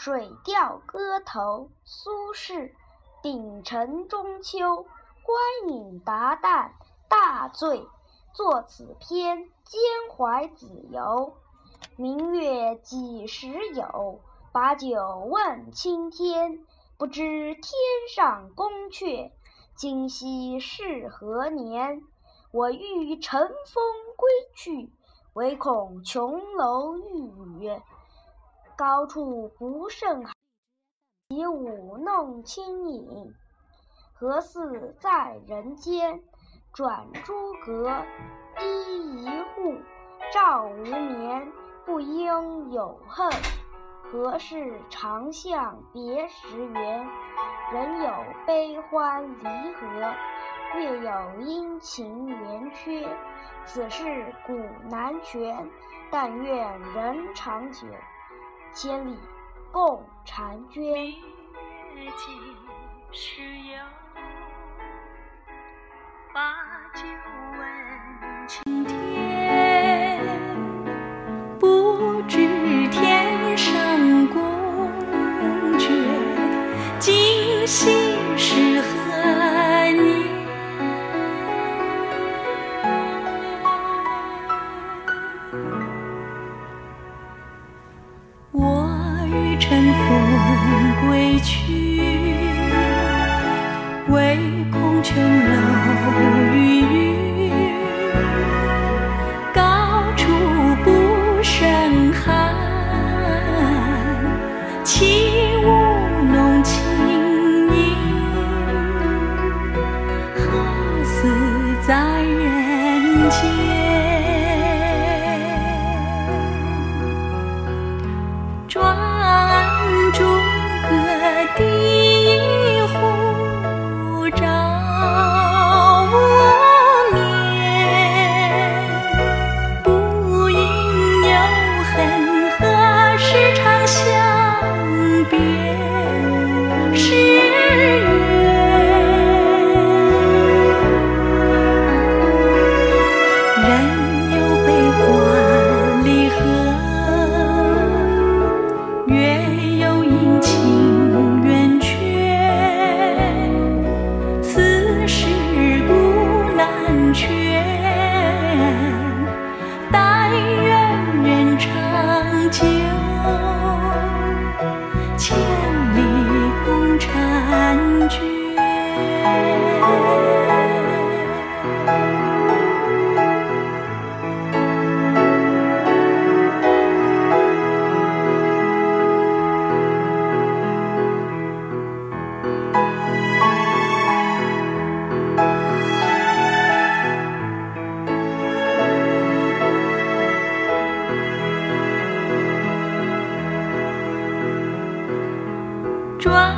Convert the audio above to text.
水调歌头》苏轼。丙辰中秋，观影达旦，大醉。作此篇，兼怀子由。明月几时有？把酒问青天。不知天上宫阙，今夕是何年？我欲乘风归去，唯恐琼楼玉宇，高处不胜寒。起舞弄清影，何似在人间？转朱阁，低绮户，照无眠。不应有恨，何事长向别时圆？人有悲欢离合，月有阴晴圆缺。此事古难全，但愿人长久，千里。共婵娟。明月几时有？把酒问青天。不知天上宫阙，今夕是何年？乘风归去，唯恐琼楼玉宇，高处不胜寒。起舞弄清影，何似在人间。转